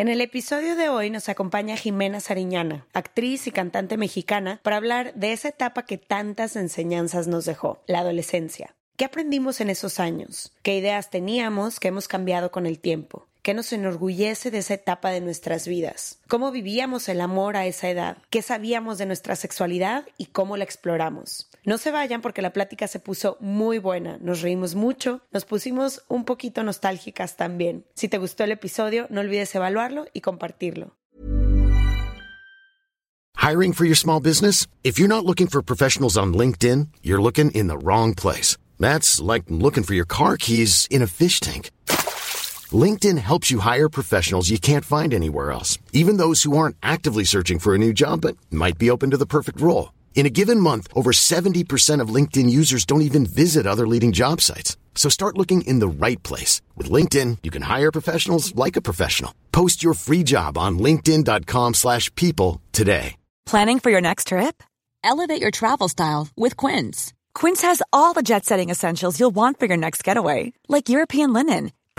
En el episodio de hoy nos acompaña Jimena Sariñana, actriz y cantante mexicana, para hablar de esa etapa que tantas enseñanzas nos dejó, la adolescencia. ¿Qué aprendimos en esos años? ¿Qué ideas teníamos que hemos cambiado con el tiempo? ¿Qué nos enorgullece de esa etapa de nuestras vidas? ¿Cómo vivíamos el amor a esa edad? ¿Qué sabíamos de nuestra sexualidad y cómo la exploramos? No se vayan porque la plática se puso muy buena, nos reímos mucho, nos pusimos un poquito nostálgicas también. Si te gustó el episodio, no olvides evaluarlo y compartirlo. Hiring for your small business? If you're not looking for professionals on LinkedIn, you're looking in the wrong place. That's like looking for your car keys in a fish tank. LinkedIn helps you hire professionals you can't find anywhere else, even those who aren't actively searching for a new job but might be open to the perfect role. In a given month, over 70% of LinkedIn users don't even visit other leading job sites. So start looking in the right place. With LinkedIn, you can hire professionals like a professional. Post your free job on linkedin.com slash people today. Planning for your next trip? Elevate your travel style with Quince. Quince has all the jet-setting essentials you'll want for your next getaway, like European linen,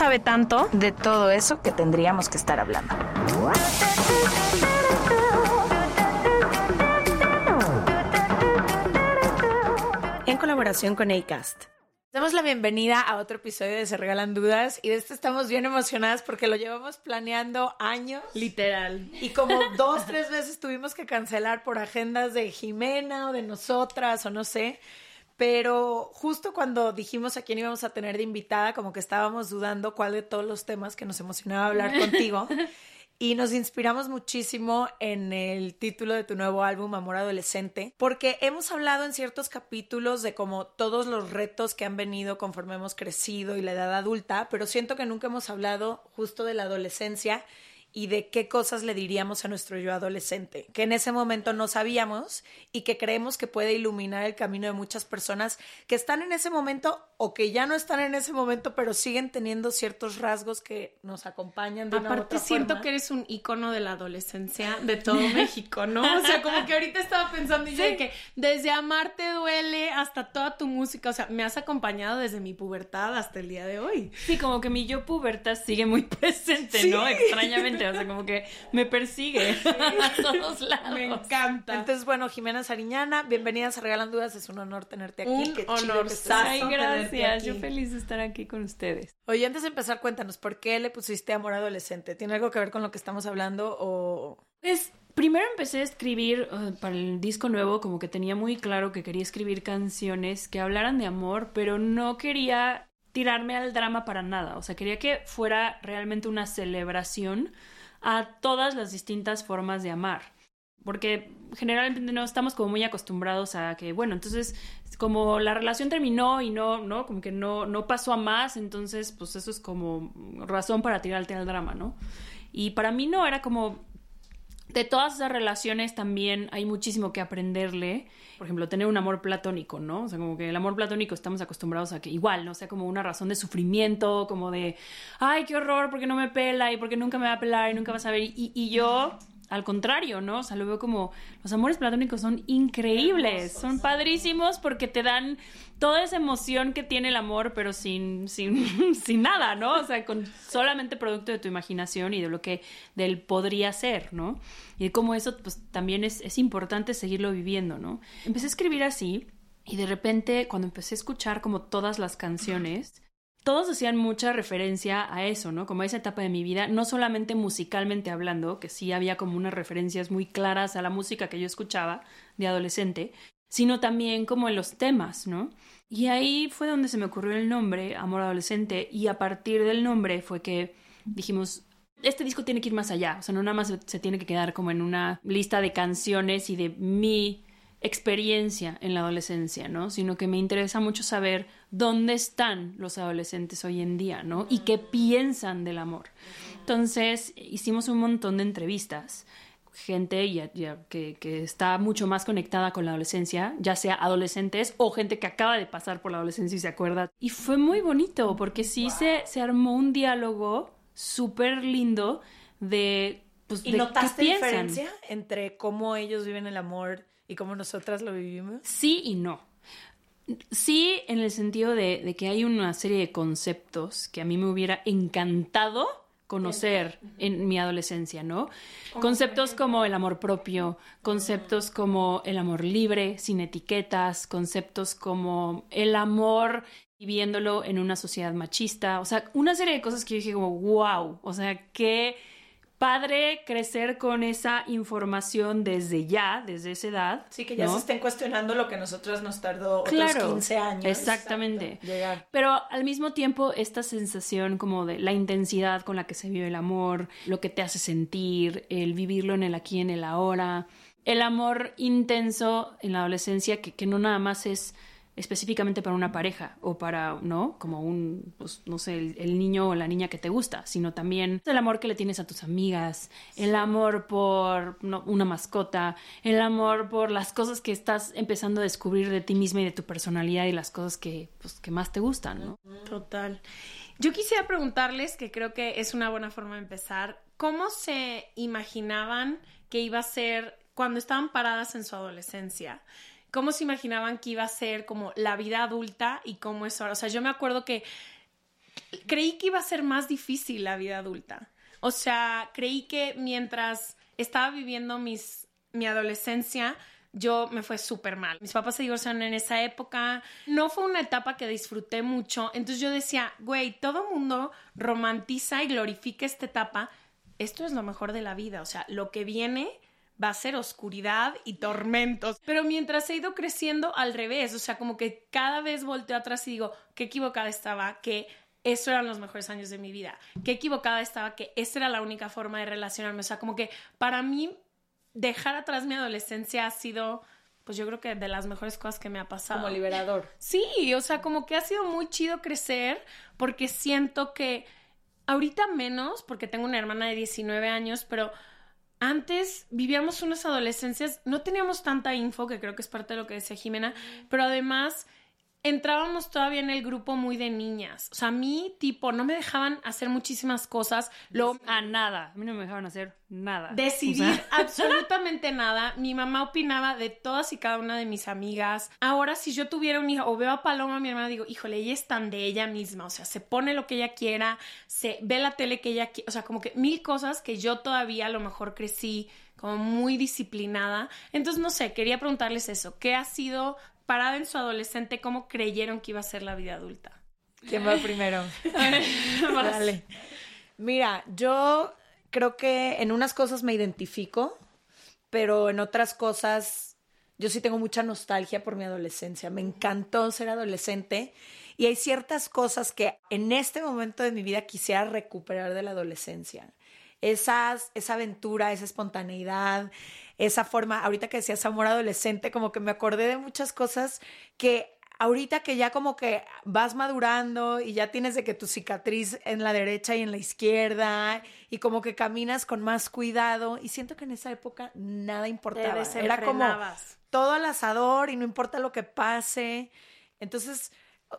sabe tanto. de todo eso que tendríamos que estar hablando. En colaboración con ACAST. Damos la bienvenida a otro episodio de Se Regalan Dudas y de este estamos bien emocionadas porque lo llevamos planeando años. Literal. Y como dos, tres veces tuvimos que cancelar por agendas de Jimena o de nosotras o no sé. Pero justo cuando dijimos a quién íbamos a tener de invitada, como que estábamos dudando cuál de todos los temas que nos emocionaba hablar contigo. Y nos inspiramos muchísimo en el título de tu nuevo álbum, Amor Adolescente, porque hemos hablado en ciertos capítulos de como todos los retos que han venido conforme hemos crecido y la edad adulta, pero siento que nunca hemos hablado justo de la adolescencia y de qué cosas le diríamos a nuestro yo adolescente, que en ese momento no sabíamos y que creemos que puede iluminar el camino de muchas personas que están en ese momento o que ya no están en ese momento, pero siguen teniendo ciertos rasgos que nos acompañan de una u Aparte otra siento forma. que eres un icono de la adolescencia de todo México, ¿no? O sea, como que ahorita estaba pensando y yo de que desde Amarte duele hasta toda tu música, o sea, me has acompañado desde mi pubertad hasta el día de hoy. Sí, como que mi yo puberta sigue muy presente, ¿no? Extrañamente, o sea, como que me persigue a todos lados. Me encanta. Entonces, bueno, Jimena Sariñana, bienvenidas a Regalan Dudas, es un honor tenerte aquí. Un Qué chido honor. que estés Ay, tenerte gracias. Yo feliz de estar aquí con ustedes. Oye, antes de empezar, cuéntanos, ¿por qué le pusiste amor adolescente? ¿Tiene algo que ver con lo que estamos hablando o...? Pues primero empecé a escribir para el disco nuevo, como que tenía muy claro que quería escribir canciones que hablaran de amor, pero no quería tirarme al drama para nada. O sea, quería que fuera realmente una celebración a todas las distintas formas de amar. Porque generalmente no estamos como muy acostumbrados a que, bueno, entonces como la relación terminó y no, ¿no? Como que no, no pasó a más, entonces pues eso es como razón para tirarte al drama, ¿no? Y para mí no, era como de todas esas relaciones también hay muchísimo que aprenderle. Por ejemplo, tener un amor platónico, ¿no? O sea, como que el amor platónico estamos acostumbrados a que igual, ¿no? O sea, como una razón de sufrimiento, como de, ay, qué horror, porque no me pela y porque nunca me va a pelar y nunca vas a. Y, y yo, al contrario, ¿no? O sea, lo veo como los amores platónicos son increíbles, son padrísimos porque te dan toda esa emoción que tiene el amor, pero sin, sin, sin nada, ¿no? O sea, con solamente producto de tu imaginación y de lo que del podría ser, ¿no? Y de cómo eso, pues también es, es importante seguirlo viviendo, ¿no? Empecé a escribir así y de repente, cuando empecé a escuchar como todas las canciones, todos hacían mucha referencia a eso, ¿no? Como a esa etapa de mi vida, no solamente musicalmente hablando, que sí había como unas referencias muy claras a la música que yo escuchaba de adolescente, sino también como en los temas, ¿no? Y ahí fue donde se me ocurrió el nombre, Amor Adolescente, y a partir del nombre fue que dijimos, este disco tiene que ir más allá, o sea, no nada más se, tiene que quedar como en una lista de canciones y de mi experiencia en la adolescencia, ¿no? Sino que me interesa mucho saber dónde están los adolescentes hoy en día, ¿no? Y qué piensan del amor. Entonces, hicimos un montón de entrevistas gente ya, ya, que, que, está mucho más conectada con la adolescencia, ya sea adolescentes o gente que acaba de pasar por la adolescencia y se acuerda. Y fue muy bonito porque sí wow. se, se armó un diálogo súper lindo de... Pues, ¿Y de notaste qué piensan. diferencia entre cómo ellos viven el amor y cómo nosotras lo vivimos? Sí y no. Sí, en el sentido de, de, que hay una serie de conceptos que a mí me hubiera encantado conocer en mi adolescencia, ¿no? Conceptos como el amor propio, conceptos como el amor libre, sin etiquetas, conceptos como el amor viviéndolo en una sociedad machista, o sea, una serie de cosas que yo dije como, wow, o sea, qué padre crecer con esa información desde ya, desde esa edad. Sí, que ya ¿no? se estén cuestionando lo que a nosotros nos tardó claro, otros 15 años. Exactamente. Llegar. Pero al mismo tiempo, esta sensación como de la intensidad con la que se vive el amor, lo que te hace sentir, el vivirlo en el aquí y en el ahora, el amor intenso en la adolescencia que, que no nada más es específicamente para una pareja o para, ¿no? Como un, pues, no sé, el, niño o la niña que te gusta, sino también el amor que le tienes a tus amigas, el amor por una mascota, el amor por las cosas que estás empezando a descubrir de ti misma y de tu personalidad y las cosas que, pues, que más te gustan, ¿no? Total. Yo quisiera preguntarles, que creo que es una buena forma de empezar, ¿cómo se imaginaban que iba a ser cuando estaban paradas en su adolescencia? Cómo se imaginaban que iba a ser como la vida adulta y cómo es ahora. O sea, yo me acuerdo que creí que iba a ser más difícil la vida adulta. O sea, creí que mientras estaba viviendo mis, mi adolescencia, yo me fue súper mal. Mis papás se divorciaron en esa época. No fue una etapa que disfruté mucho. Entonces yo decía, güey, todo mundo romantiza y glorifica esta etapa. Esto es lo mejor de la vida. O sea, lo que viene va a ser oscuridad y tormentos. Pero mientras he ido creciendo al revés, o sea, como que cada vez volteo atrás y digo, qué equivocada estaba, que eso eran los mejores años de mi vida, qué equivocada estaba, que esa era la única forma de relacionarme. O sea, como que para mí dejar atrás mi adolescencia ha sido, pues yo creo que de las mejores cosas que me ha pasado. Como liberador. Sí, o sea, como que ha sido muy chido crecer porque siento que ahorita menos, porque tengo una hermana de 19 años, pero antes vivíamos unas adolescencias, no teníamos tanta info, que creo que es parte de lo que decía Jimena, pero además entrábamos todavía en el grupo muy de niñas. O sea, a mí, tipo, no me dejaban hacer muchísimas cosas. Lo... A nada. A mí no me dejaban hacer nada. Decidir o sea... absolutamente nada. Mi mamá opinaba de todas y cada una de mis amigas. Ahora, si yo tuviera un hijo o veo a Paloma, mi hermana, digo, híjole, ella es tan de ella misma. O sea, se pone lo que ella quiera, se ve la tele que ella quiera. O sea, como que mil cosas que yo todavía a lo mejor crecí como muy disciplinada. Entonces, no sé, quería preguntarles eso. ¿Qué ha sido parada en su adolescente, cómo creyeron que iba a ser la vida adulta? ¿Quién va primero? Dale. Mira, yo creo que en unas cosas me identifico, pero en otras cosas yo sí tengo mucha nostalgia por mi adolescencia. Me encantó ser adolescente y hay ciertas cosas que en este momento de mi vida quisiera recuperar de la adolescencia. Esas, esa aventura, esa espontaneidad, esa forma, ahorita que decías amor adolescente, como que me acordé de muchas cosas que ahorita que ya como que vas madurando y ya tienes de que tu cicatriz en la derecha y en la izquierda y como que caminas con más cuidado y siento que en esa época nada importaba. Era como todo al asador y no importa lo que pase. Entonces,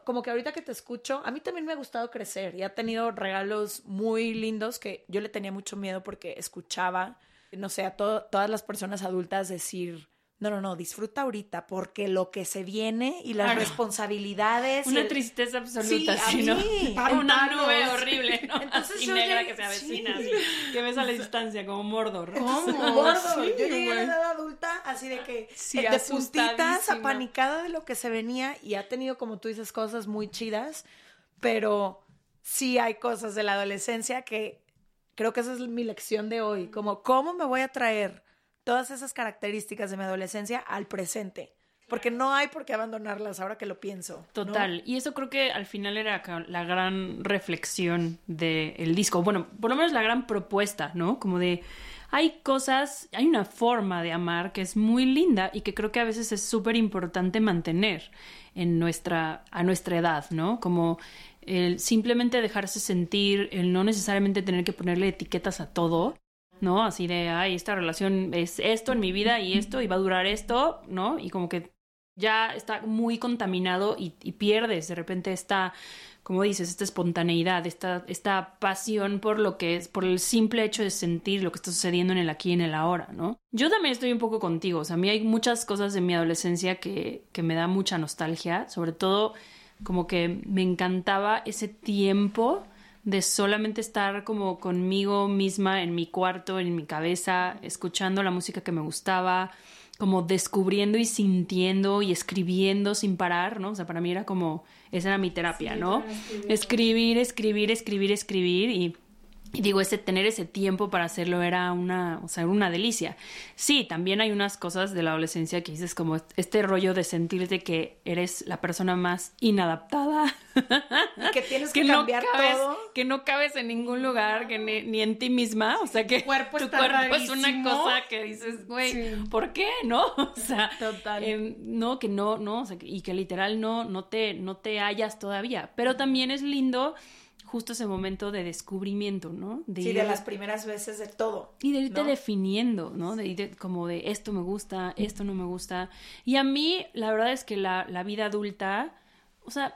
como que ahorita que te escucho, a mí también me ha gustado crecer y ha tenido regalos muy lindos que yo le tenía mucho miedo porque escuchaba no sé, a to todas las personas adultas decir, no, no, no, disfruta ahorita, porque lo que se viene y las claro. responsabilidades. Una el... tristeza absoluta, sí, ¿sí, ¿no? Para una nube horrible, ¿no? Entonces Así yo negra llegué... que se avecina, sí. así, que ves a la distancia, como Mordor. ¿Cómo? Mordor. Sí, yo llegué a la edad adulta así de que, sí, de puntitas, apanicada de lo que se venía y ha tenido, como tú dices, cosas muy chidas pero sí hay cosas de la adolescencia que creo que esa es mi lección de hoy, como cómo me voy a traer todas esas características de mi adolescencia al presente. Porque no hay por qué abandonarlas ahora que lo pienso. ¿no? Total. Y eso creo que al final era la gran reflexión del disco. Bueno, por lo menos la gran propuesta, ¿no? Como de. Hay cosas, hay una forma de amar que es muy linda y que creo que a veces es súper importante mantener en nuestra, a nuestra edad, ¿no? Como el simplemente dejarse sentir, el no necesariamente tener que ponerle etiquetas a todo, ¿no? Así de, ay, esta relación es esto en mi vida y esto y va a durar esto, ¿no? Y como que ya está muy contaminado y, y pierdes de repente esta, como dices, esta espontaneidad, esta, esta pasión por lo que es, por el simple hecho de sentir lo que está sucediendo en el aquí y en el ahora, ¿no? Yo también estoy un poco contigo, o sea, a mí hay muchas cosas de mi adolescencia que, que me da mucha nostalgia, sobre todo como que me encantaba ese tiempo de solamente estar como conmigo misma en mi cuarto, en mi cabeza, escuchando la música que me gustaba, como descubriendo y sintiendo y escribiendo sin parar, ¿no? O sea, para mí era como, esa era mi terapia, ¿no? Escribir, escribir, escribir, escribir y, y digo, ese tener ese tiempo para hacerlo era una, o sea, era una delicia. Sí, también hay unas cosas de la adolescencia que dices como este rollo de sentirte que eres la persona más inadaptada. Y que tienes que, cambiar cabes, todo. que no cabes en ningún lugar, que ni, ni en ti misma, o sea que Tu cuerpo tu es una cosa que dices, güey, Sí. ¿por qué? ¿No? O sea, Total. em, no, que no, no, o sea, que- y que literal no, no te, no te hallas todavía, pero también es lindo justo ese momento de descubrimiento, ¿no? De Sí, ir- de las primeras veces de todo. y de irte ¿no? definiendo, ¿no? De ir como de esto me gusta, esto no me gusta. Y a mí, la verdad es que la, la vida adulta, o sea,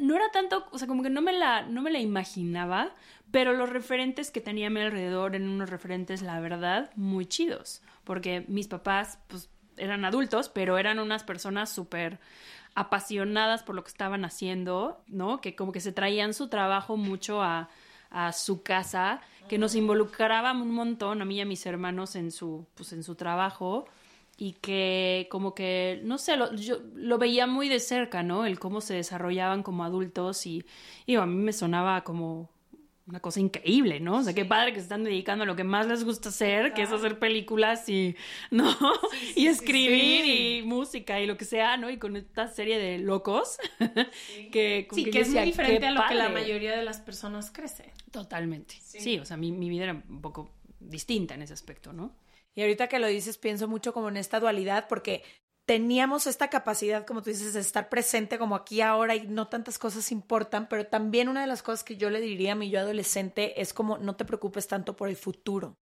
no era tanto, o sea, como que no me la, no me la imaginaba, pero los referentes que tenía a mi alrededor eran unos referentes, la verdad, muy chidos. Porque mis papás, pues, eran adultos, pero eran unas personas súper apasionadas por lo que estaban haciendo, ¿no? Que como que se traían su trabajo mucho a, a su casa, que nos involucraban un montón, a mí y a mis hermanos, en su, pues, en su trabajo y que como que, no sé, lo, yo lo veía muy de cerca, ¿no? El cómo se desarrollaban como adultos y, y a mí me sonaba como una cosa increíble, ¿no? O sea, qué padre que se están dedicando a lo que más les gusta hacer, que es hacer películas y, ¿no? y escribir y música y lo que sea, ¿no? Y con esta serie de locos que, como Sí, que es muy diferente a lo que la mayoría de las personas crece. Totalmente. Sí. o sea, mi, mi vida era un poco distinta en ese aspecto, ¿no? Y ahorita que lo dices, pienso mucho como en esta dualidad, porque teníamos esta capacidad, como tú dices, de estar presente como aquí ahora y no tantas cosas importan, pero también una de las cosas que yo le diría a mi yo adolescente es como no te preocupes tanto por el futuro.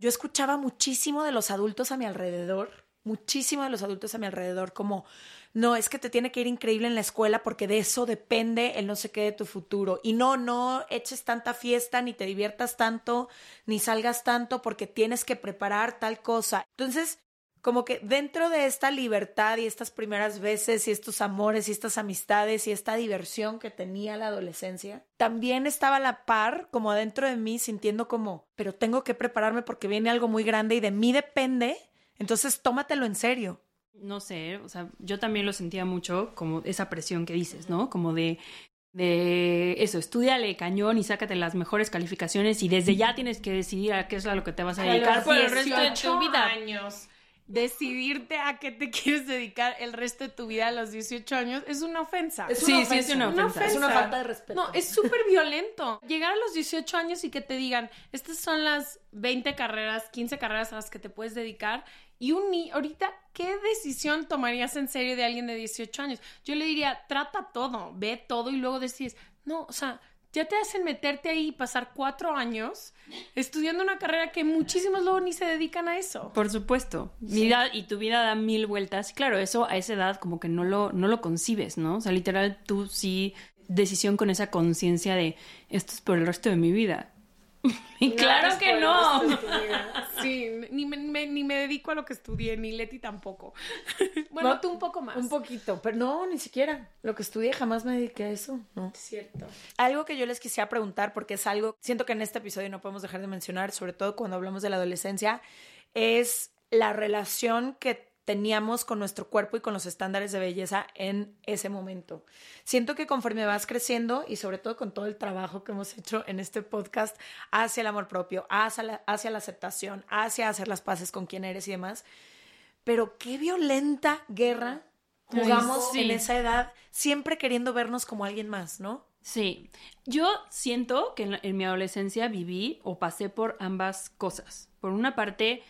Yo escuchaba muchísimo de los adultos a mi alrededor, muchísimo de los adultos a mi alrededor, como, no, es que te tiene que ir increíble en la escuela porque de eso depende el no sé qué de tu futuro. Y no, no eches tanta fiesta, ni te diviertas tanto, ni salgas tanto porque tienes que preparar tal cosa. Entonces, como que dentro de esta libertad y estas primeras veces y estos amores y estas amistades y esta diversión que tenía la adolescencia, también estaba a la par como dentro de mí sintiendo como, pero tengo que prepararme porque viene algo muy grande y de mí depende, entonces tómatelo en serio. no sé, o sea, yo también lo sentía mucho como esa presión que dices, ¿no? Como de, de eso, estudiale cañón y sácate las mejores calificaciones y desde ya tienes que decidir a qué es a lo que te vas a dedicar por el resto de tu vida. años. Decidirte a qué te quieres dedicar el resto de tu vida a los 18 años es una ofensa. Es Sí, una sí, es ofensa. una Una ofensa. Es una ofensa. falta de respeto. No, es súper violento. Llegar a los 18 años y que te digan, estas son las 20 carreras, 15 carreras a las que te puedes dedicar. Y un ni ahorita, ¿qué decisión tomarías en serio de alguien de 18 años? Yo le diría, trata todo, ve todo y luego decides, no, o sea, ya te hacen meterte ahí y pasar cuatro años estudiando una carrera que muchísimos luego ni se dedican a eso. Por supuesto. Mi vida y tu vida da mil vueltas. Claro, eso a esa edad como que no lo, no lo concibes, ¿no? O sea, literal, tú sí, decisión con esa conciencia de esto es por el resto de mi vida. y claro que no. Sí, ni me, me- ni me dedico a lo que estudié, ni Leti tampoco. bueno, No, tú un poco más. Un poquito, pero no, ni siquiera. Lo que estudié jamás me dediqué a eso, ¿no? Cierto. Algo que yo les quisiera preguntar, porque es algo, siento que en este episodio no podemos dejar de mencionar, sobre todo cuando hablamos de la adolescencia, es la relación que teníamos con nuestro cuerpo y con los estándares de belleza en ese momento. Siento que conforme vas creciendo y sobre todo con todo el trabajo que hemos hecho en este podcast hacia el amor propio, hacia la, hacia la aceptación, hacia hacer las paces con quien eres y demás, pero qué violenta guerra jugamos sí. en esa edad, siempre queriendo vernos como alguien más, ¿no? Sí, yo siento que en mi adolescencia viví o pasé por ambas cosas. Por una parte,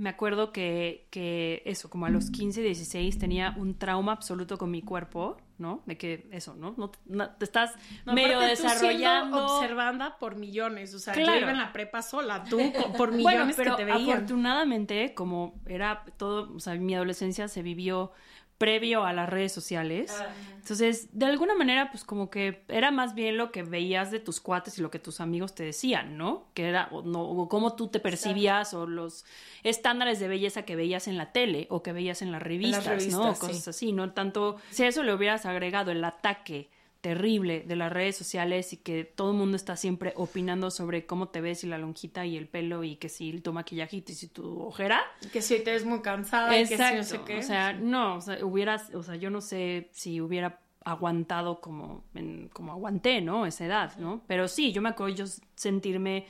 me acuerdo que, que eso, como a los 15, 16, tenía un trauma absoluto con mi cuerpo, ¿no? De que eso, ¿no? no, no- te estás No, medio aparte, tú desarrollando. observanda por millones. O sea, yo Claro. iba en la prepa sola, tú por Bueno, millones pero que te veían. afortunadamente, como era todo, o sea, mi adolescencia se vivió previo a las redes sociales. Entonces, de alguna manera, pues como que era más bien lo que veías de tus cuates y lo que tus amigos te decían, ¿no? Que era, o, no, o cómo tú te percibías o los estándares de belleza que veías en la tele o que veías en las revistas, ¿no? revistas, Cosas sí. así, ¿no? Tanto, si a eso le hubieras agregado el ataque terrible de las redes sociales y que todo el mundo está siempre opinando sobre cómo te ves y la lonjita y el pelo y que si tu maquillajito y si tu ojera. Que si te ves muy cansada y que si no sé qué. O sea, no, o sea, hubieras, o sea, yo no sé si hubiera aguantado como, en- como aguanté, ¿no? Esa edad, ¿no? Pero sí, yo me acuerdo yo sentirme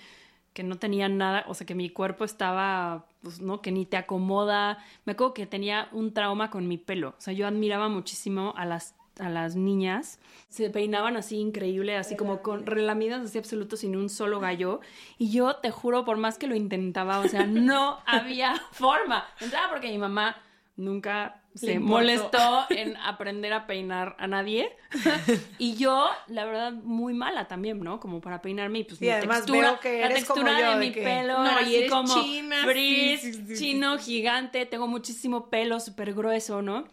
que no tenía nada, o sea, que mi cuerpo estaba, pues, ¿no? Que ni te acomoda. Me acuerdo que tenía un trauma con mi pelo. O sea, yo admiraba muchísimo a las a las niñas, se peinaban así increíble, así como con relamidas así absoluto sin un solo gallo, y yo te juro, por más que lo intentaba, o sea, no había forma. Entraba porque mi mamá nunca se molestó en aprender a peinar a nadie. y yo, la verdad, muy mala también, ¿no? Como para peinarme y pues Y mi además textura, veo que la eres como textura yo, de mi que- pelo, No, así como china, frizz, sí, sí, sí, sí. chino, gigante, tengo muchísimo pelo, súper grueso, ¿no?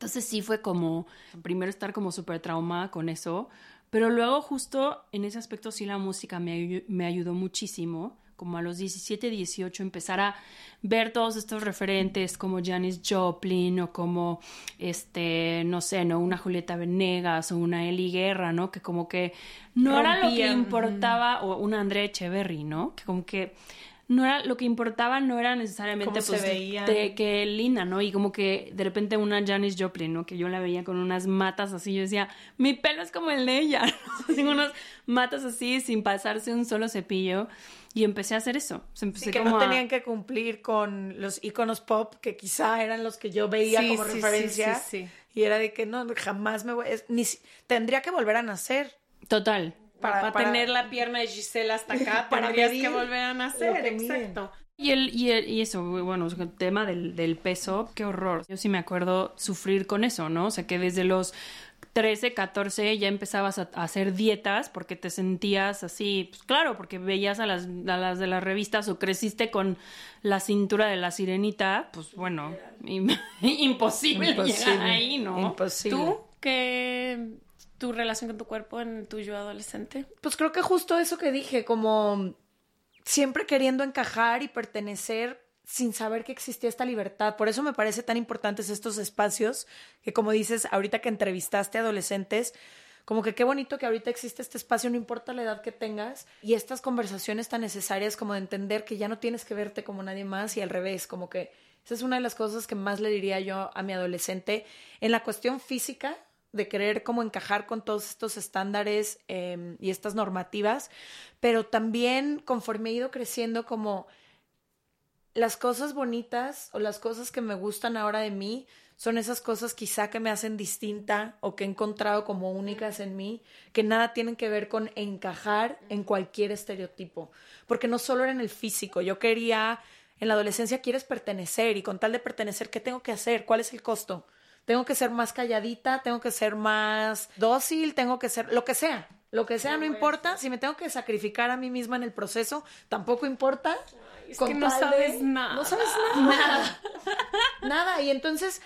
Entonces sí fue como, primero estar como súper traumada con eso, pero luego justo en ese aspecto sí la música me, me ayudó muchísimo, como a los 17, 18 empezar a ver todos estos referentes como Janis Joplin o como, este, no sé, ¿no? Una Julieta Venegas o una Eli Guerra, ¿no? Que como que no era lo que importaba, o una Andrea Echeverry, ¿no? Que como que no era, lo que importaba no era necesariamente se pues, de- que linda, ¿no? Y como que de repente una Janis Joplin, ¿no? Que yo la veía con unas matas así, yo decía, mi pelo es como el de ella, ¿no? Tengo unas matas así sin pasarse un solo cepillo y empecé a hacer eso. O sea, empecé Sí, que como no a- tenían que cumplir con los iconos pop que quizá eran los que yo veía Sí, como sí, sí, referencia. sí, sí. Y era de que no, jamás me voy. es- ni, tendría que volver a nacer. Total. Para, para- tener la pierna de Gisela hasta acá, Para tendrías que volver a nacer. Exacto. Y, el, y, el- y eso, bueno, el tema del, del peso, qué horror. Yo sí me acuerdo sufrir con eso, ¿no? O sea, que desde los 13, 14 ya empezabas a, a hacer dietas porque te sentías así, pues claro, porque veías a las, a las de las revistas o creciste con la cintura de la sirenita, pues bueno, im- imposible, llegar ahí, ¿no? Imposible. ¿Tú qué tu relación con tu cuerpo en tu yo adolescente? Pues creo que justo eso que dije, como siempre queriendo encajar y pertenecer sin saber que existía esta libertad. Por eso me parece tan importantes estos espacios que, como dices, ahorita que entrevistaste a adolescentes, como que qué bonito que ahorita existe este espacio, no importa la edad que tengas, y estas conversaciones tan necesarias como de entender que ya no tienes que verte como nadie más y al revés, como que esa es una de las cosas que más le diría yo a mi adolescente en la cuestión física, de querer como encajar con todos estos estándares eh, y estas normativas, pero también conforme he ido creciendo como las cosas bonitas o las cosas que me gustan ahora de mí son esas cosas quizá que me hacen distinta o que he encontrado como únicas en mí, que nada tienen que ver con encajar en cualquier estereotipo, porque no solo era en el físico, yo quería, en la adolescencia quieres pertenecer y con tal de pertenecer, ¿qué tengo que hacer? ¿Cuál es el costo? Tengo que ser más calladita, tengo que ser más dócil, tengo que ser lo que sea. Lo que sea no importa. Si me tengo que sacrificar a mí misma en el proceso, tampoco importa. Es Con que no de- sabes nada. No sabes nada. Nada. Y entonces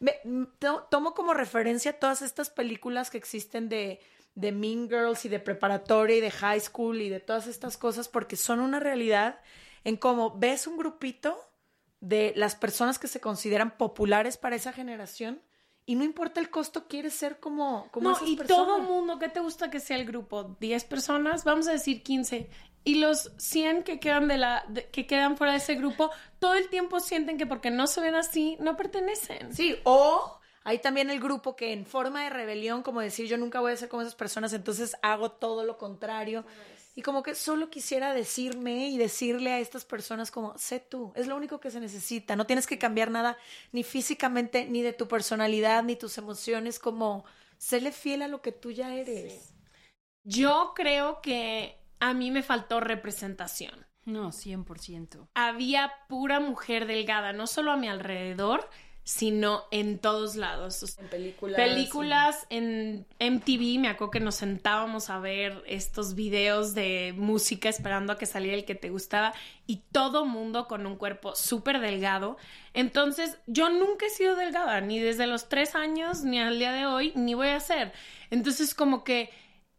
me- to- tomo como referencia todas estas películas que existen de, de Mean Girls y de preparatoria y de high school y de todas estas cosas porque son una realidad en cómo ves un grupito de las personas que se consideran populares para esa generación y no importa el costo, quieres ser como, como No, esas y personas. todo mundo, ¿qué te gusta que sea el grupo? ¿10 personas? Vamos a decir 15. y los 100 que quedan de la de- que quedan fuera de ese grupo todo el tiempo sienten que porque no se ven así no pertenecen. Sí, o hay también el grupo que en forma de rebelión, como decir yo nunca voy a ser como esas personas, entonces hago todo lo contrario. Y como que solo quisiera decirme y decirle a estas personas como, sé tú, es lo único que se necesita, no tienes que cambiar nada ni físicamente, ni de tu personalidad, ni tus emociones, como, séle fiel a lo que tú ya eres. Yo creo que a mí me faltó representación. No, 100%. Había pura mujer delgada, no solo a mi alrededor, sino en todos lados. O sea, En películas. películas en MTV, me acuerdo que nos sentábamos a ver estos videos de música esperando a que saliera el que te gustaba y todo mundo con un cuerpo súper delgado. Entonces, yo nunca he sido delgada, ni desde los tres años, ni al día de hoy, ni voy a ser. Entonces, como que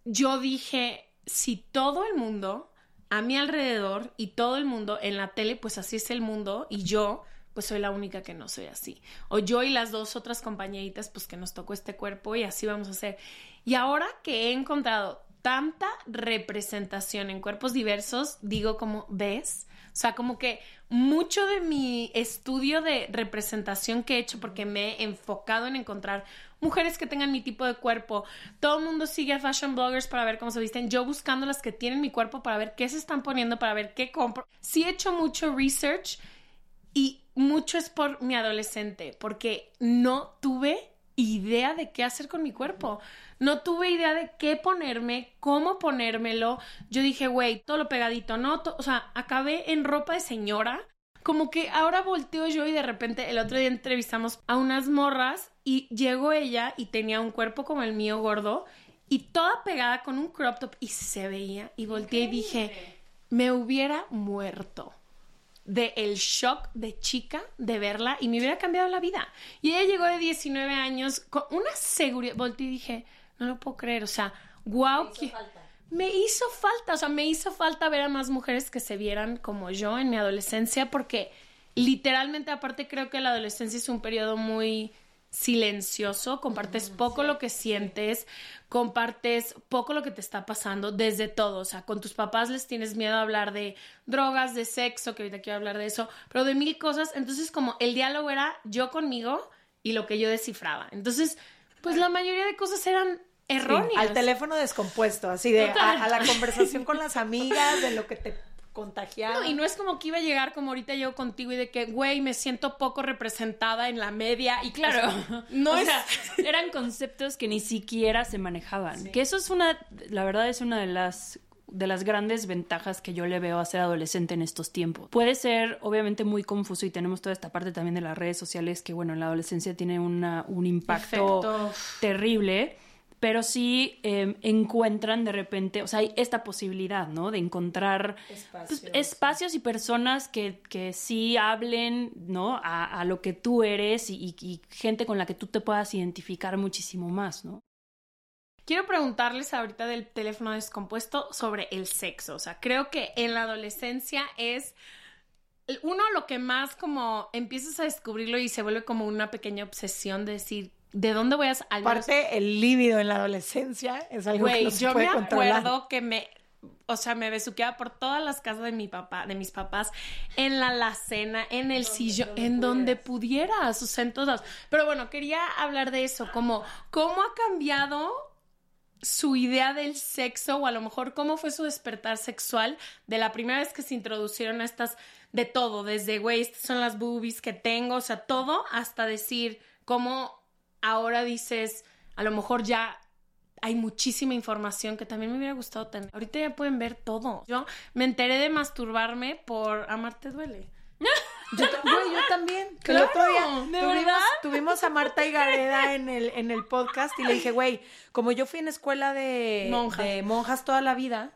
yo dije, si todo el mundo a mi alrededor y todo el mundo en la tele, pues así es el mundo y yo pues soy la única que no soy así. O yo y las dos otras compañeritas, pues que nos tocó este cuerpo y así vamos a hacer. Y ahora que he encontrado tanta representación en cuerpos diversos, digo como, ¿ves? O sea, como que mucho de mi estudio de representación que he hecho, porque me he enfocado en encontrar mujeres que tengan mi tipo de cuerpo. Todo el mundo sigue a fashion bloggers para ver cómo se visten. Yo buscando las que tienen mi cuerpo para ver qué se están poniendo, para ver qué compro. Sí he hecho mucho research y mucho es por mi adolescente, porque no tuve idea de qué hacer con mi cuerpo. No tuve idea de qué ponerme, cómo ponérmelo. Yo dije, güey, todo lo pegadito, ¿no? O sea, acabé en ropa de señora. Como que ahora volteo yo y de repente el otro día entrevistamos a unas morras y llegó ella y tenía un cuerpo como el mío gordo y toda pegada con un crop top y se veía y volteé y dije, me hubiera muerto de el shock de chica de verla y me hubiera cambiado la vida. Y ella llegó de 19 años con una seguridad. Volteé y dije, no lo puedo creer. O sea, wow. que- Me hizo falta. O sea, me hizo falta ver a más mujeres que se vieran como yo en mi adolescencia porque literalmente aparte creo que la adolescencia es un periodo muy silencioso, compartes poco lo que sientes, compartes poco lo que te está pasando desde todo, o sea, con tus papás les tienes miedo a hablar de drogas, de sexo, que ahorita quiero hablar de eso, pero de mil cosas, entonces como el diálogo era yo conmigo y lo que yo descifraba. Entonces, pues la mayoría de cosas eran erróneas. Al teléfono descompuesto, así de a la conversación con las amigas, de lo que te contagiaba. No, y no es como que iba a llegar como ahorita yo contigo y de que, güey, me siento poco representada en la media. Y Claro, no o es. sea, eran conceptos que ni siquiera se manejaban. Que eso es una, la verdad es una de las de las grandes ventajas que yo le veo a ser adolescente en estos tiempos. Puede ser obviamente muy confuso y tenemos toda esta parte también de las redes sociales que bueno, en la adolescencia tiene una, un impacto terrible, pero sí eh, encuentran de repente, o sea, hay esta posibilidad, ¿no? De encontrar pues, Espacios. espacios y personas que, que sí hablen, ¿no? A, a lo que tú eres y, y- y gente con la que tú te puedas identificar muchísimo más, ¿no? Quiero preguntarles ahorita del teléfono descompuesto sobre el sexo. O sea, creo que en la adolescencia es uno lo que más como empiezas a descubrirlo y se vuelve como una pequeña obsesión de decir, ¿de dónde voy a al menos- Aparte, el líbido en la adolescencia es algo que Güey, no se yo puede me controlar. acuerdo que me, o sea, me besuqueaba por todas las casas de mi papá, de mis papás, en la alacena, en el sillón, en donde pudieras, o sea, en todos. Pero bueno, quería hablar de eso, como cómo ha cambiado su idea del sexo o a lo mejor cómo fue su despertar sexual de la primera vez que se introducieron a estas de todo, desde güey, estas son las boobies que tengo, o sea, todo hasta decir cómo ahora dices, a lo mejor ya hay muchísima información que también me hubiera gustado tener. Ahorita ya pueden ver todo. Yo me enteré de masturbarme por Amarte duele. Yo, güey, yo también. Que el Claro, otro día ¿de tuvimos, verdad? tuvimos a Marta y Gareda en el, en el podcast y le dije, güey, como yo fui en escuela de Monjas. de monjas toda la vida,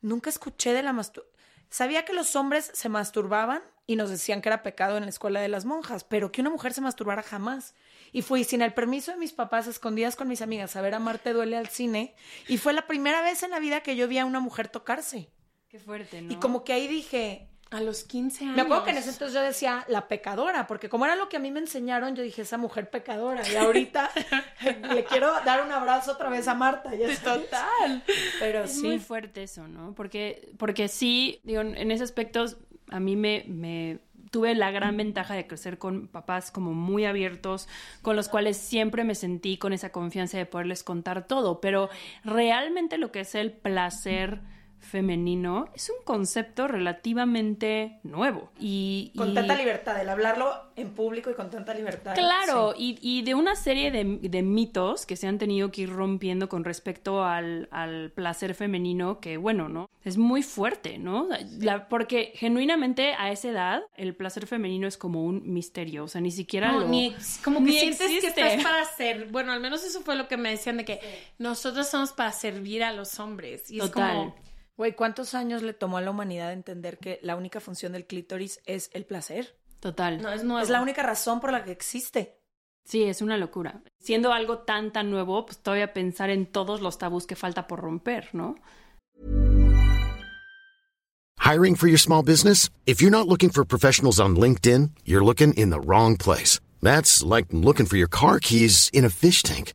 nunca escuché de la masturbación. Sabía que los hombres se masturbaban y nos decían que era pecado en la escuela de las monjas, pero que una mujer se masturbara jamás. Y fui sin el permiso de mis papás, escondidas con mis amigas, a ver a Marte duele al cine. Y fue la primera vez en la vida que yo vi a una mujer tocarse. Qué fuerte, ¿no? Y como que ahí dije, A los 15 años. Me acuerdo que en ese entonces yo decía la pecadora, porque como era lo que a mí me enseñaron, yo dije esa mujer pecadora. Y ahorita le quiero dar un abrazo otra vez a Marta. Ya sabes. Total. Pero Es sí. muy fuerte eso, ¿no? Porque, porque sí, digo, en ese aspecto a mí me, me tuve la gran ventaja de crecer con papás como muy abiertos, con los cuales siempre me sentí con esa confianza de poderles contar todo, pero realmente lo que es el placer femenino es un concepto relativamente nuevo y Con y- tanta libertad, el hablarlo en público y con tanta libertad. Claro, Sí. y, y de una serie de, de mitos que se han tenido que ir rompiendo con respecto al, al placer femenino, que bueno, ¿no? Es muy fuerte, ¿no? La- porque genuinamente a esa edad el placer femenino es como un misterio, o sea, ni siquiera No, lo... ni, como que ni sientes que estás para ser. Bueno, al menos eso fue lo que me decían de que nosotros somos para servir a los hombres. Y es Total. como. Güey, ¿cuántos años le tomó a la humanidad entender que la única función del clítoris es el placer? Total. No, es nuevo. Es la única razón por la que existe. Sí, es una locura. Siendo algo tan, tan nuevo, pues todavía pensar en todos los tabús que falta por romper, ¿no? Hiring for your small business? If you're not looking for professionals on LinkedIn, you're looking in the wrong place. That's like looking for your car keys in a fish tank.